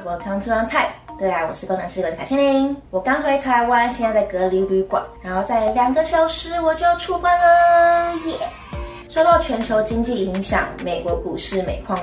Welcome to On Time。对啊，我是工程师，我是卡千玲。我刚回台湾，现在在隔离旅馆，然后在两个小时我就要出关了，耶、yeah!！受到全球经济影响，美国股市每况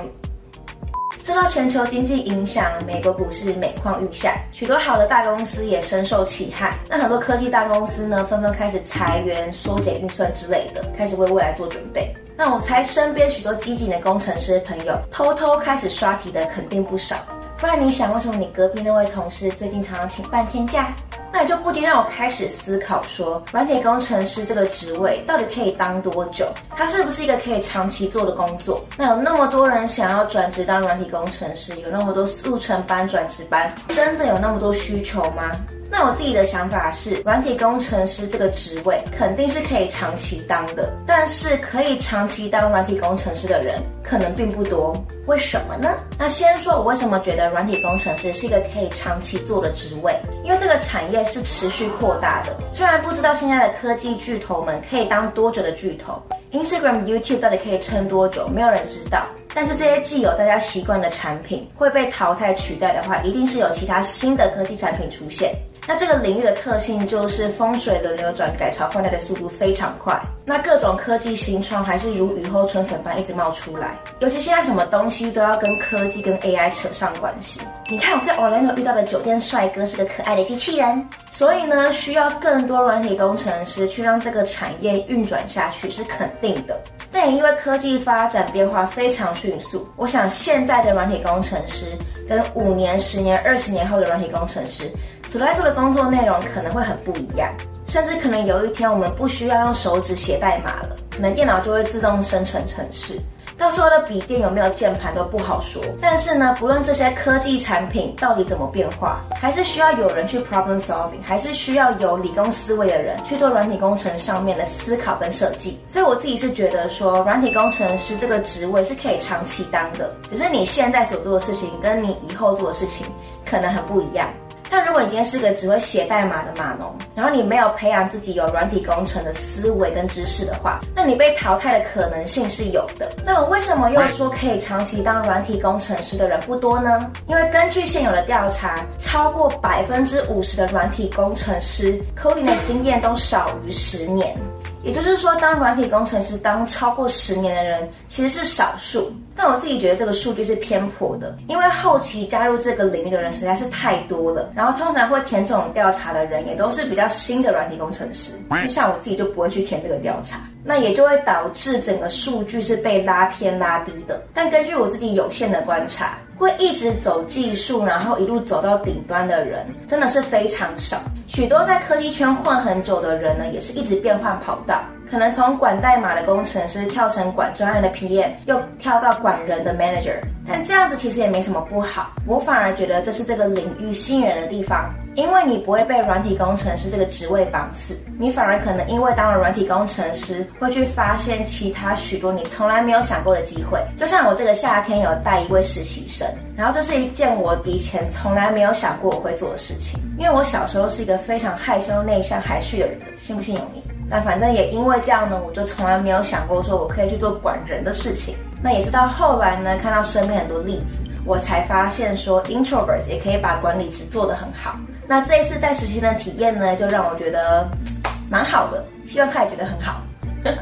受到全球经济影响，美国股市每况愈下，许多好的大公司也深受其害。那很多科技大公司呢，纷纷开始裁员、缩减预算之类的，开始为未来做准备。那我猜身边许多机警的工程师朋友，偷偷开始刷题的肯定不少。不然你想，为什么你隔壁那位同事最近常常请半天假？那也就不禁让我开始思考说，软体工程师这个职位到底可以当多久？它是不是一个可以长期做的工作？那有那么多人想要转职当软体工程师，有那么多速成班、转职班，真的有那么多需求吗？那我自己的想法是，软体工程师这个职位肯定是可以长期当的，但是可以长期当软体工程师的人可能并不多。为什么呢？那先说我为什么觉得软体工程师是一个可以长期做的职位，因为这个产业是持续扩大的。虽然不知道现在的科技巨头们可以当多久的巨头，Instagram、YouTube 到底可以撑多久，没有人知道。但是这些既有大家习惯的产品会被淘汰取代的话，一定是有其他新的科技产品出现。那这个领域的特性就是风水轮流转，改朝换代的速度非常快。那各种科技新创还是如雨后春笋般一直冒出来。尤其现在什么东西都要跟科技、跟 AI 扯上关系。你看我在 Orlando 遇到的酒店帅哥是个可爱的机器人，所以呢，需要更多软体工程师去让这个产业运转下去是肯定的。但也因为科技发展变化非常迅速，我想现在的软体工程师跟五年、十年、二十年后的软体工程师所在做的工作内容可能会很不一样，甚至可能有一天我们不需要用手指写代码了，可能电脑就会自动生成程式。到时候的笔电有没有键盘都不好说，但是呢，不论这些科技产品到底怎么变化，还是需要有人去 problem solving，还是需要有理工思维的人去做软体工程上面的思考跟设计。所以我自己是觉得说，软体工程师这个职位是可以长期当的，只是你现在所做的事情跟你以后做的事情可能很不一样。但如果你今天是个只会写代码的码农，然后你没有培养自己有软体工程的思维跟知识的话，那你被淘汰的可能性是有的。那我为什么又说可以长期当软体工程师的人不多呢？因为根据现有的调查，超过百分之五十的软体工程师 coding 的经验都少于十年。也就是说，当软体工程师当超过十年的人其实是少数，但我自己觉得这个数据是偏颇的，因为后期加入这个领域的人实在是太多了，然后通常会填这种调查的人也都是比较新的软体工程师，就像我自己就不会去填这个调查，那也就会导致整个数据是被拉偏拉低的。但根据我自己有限的观察，会一直走技术，然后一路走到顶端的人，真的是非常少。许多在科技圈混很久的人呢，也是一直变换跑道，可能从管代码的工程师跳成管专案的 PM，又跳到管人的 manager。但这样子其实也没什么不好，我反而觉得这是这个领域吸引人的地方。因为你不会被软体工程师这个职位绑死，你反而可能因为当了软体工程师，会去发现其他许多你从来没有想过的机会。就像我这个夏天有带一位实习生，然后这是一件我以前从来没有想过我会做的事情。因为我小时候是一个非常害羞、内向、含蓄的人，信不信由你。但反正也因为这样呢，我就从来没有想过说我可以去做管人的事情。那也是到后来呢，看到身边很多例子，我才发现说 introverts 也可以把管理职做得很好。那这一次带实习的体验呢，就让我觉得蛮好的，希望他也觉得很好。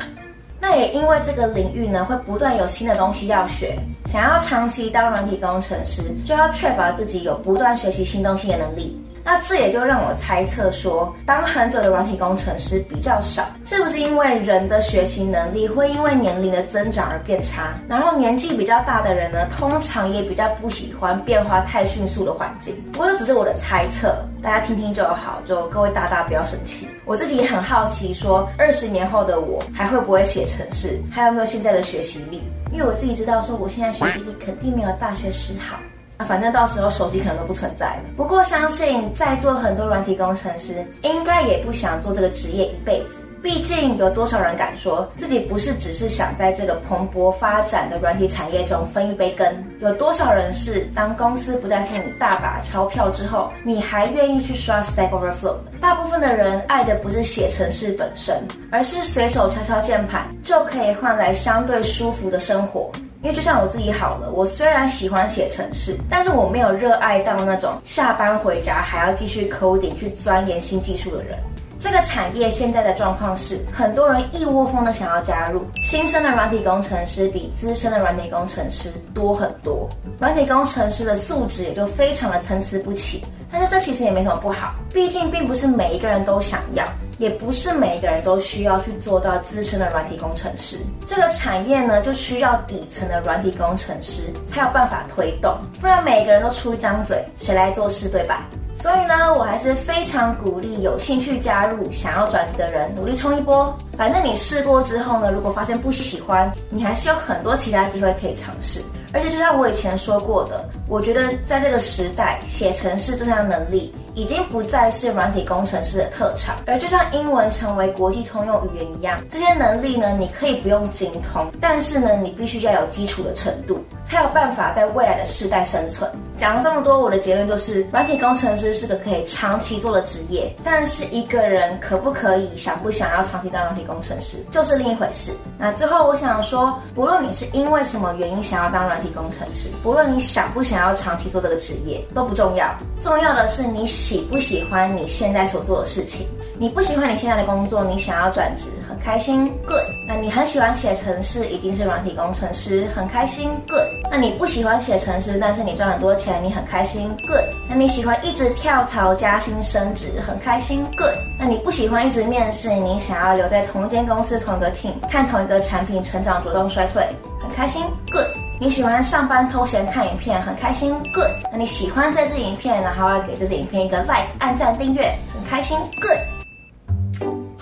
那也因为这个领域呢，会不断有新的东西要学，想要长期当软体工程师，就要确保自己有不断学习新东西的能力。那这也就让我猜测说，当很久的软体工程师比较少，是不是因为人的学习能力会因为年龄的增长而变差？然后年纪比较大的人呢，通常也比较不喜欢变化太迅速的环境。不过这只是我的猜测，大家听听就好，就各位大大不要生气。我自己也很好奇，说二十年后的我还会不会写程式，还有没有现在的学习力？因为我自己知道，说我现在学习力肯定没有大学时好。啊，反正到时候手机可能都不存在了。不过相信在座很多软体工程师，应该也不想做这个职业一辈子。毕竟有多少人敢说自己不是只是想在这个蓬勃发展的软体产业中分一杯羹？有多少人是当公司不再付你大把钞票之后，你还愿意去刷 Stack Overflow？大部分的人爱的不是写程式本身，而是随手敲敲键盘就可以换来相对舒服的生活。因为就像我自己好了，我虽然喜欢写程式，但是我没有热爱到那种下班回家还要继续 coding 去钻研新技术的人。这个产业现在的状况是，很多人一窝蜂的想要加入，新生的软体工程师比资深的软体工程师多很多，软体工程师的素质也就非常的参差不齐。但是这其实也没什么不好，毕竟并不是每一个人都想要。也不是每一个人都需要去做到资深的软体工程师，这个产业呢就需要底层的软体工程师才有办法推动，不然每一个人都出一张嘴，谁来做事对吧？所以呢，我还是非常鼓励有兴趣加入、想要转职的人努力冲一波。反正你试过之后呢，如果发现不喜欢，你还是有很多其他机会可以尝试。而且就像我以前说过的，我觉得在这个时代，写程式这项能力已经不再是软体工程师的特长，而就像英文成为国际通用语言一样，这些能力呢，你可以不用精通，但是呢，你必须要有基础的程度。才有办法在未来的世代生存。讲了这么多，我的结论就是，软体工程师是个可以长期做的职业，但是一个人可不可以、想不想要长期当软体工程师，就是另一回事。那最后我想说，不论你是因为什么原因想要当软体工程师，不论你想不想要长期做这个职业，都不重要，重要的是你喜不喜欢你现在所做的事情。你不喜欢你现在的工作，你想要转职，很开心，good。那你很喜欢写程式，已经是软体工程师，很开心，good。那你不喜欢写程式，但是你赚很多钱，你很开心，good。那你喜欢一直跳槽加薪升职，很开心，good。那你不喜欢一直面试，你想要留在同一间公司同一个 team，看同一个产品成长、主动衰退，很开心，good。你喜欢上班偷闲看影片，很开心，good。那你喜欢这支影片，然后要给这支影片一个 like、按赞、订阅，很开心，good。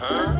어?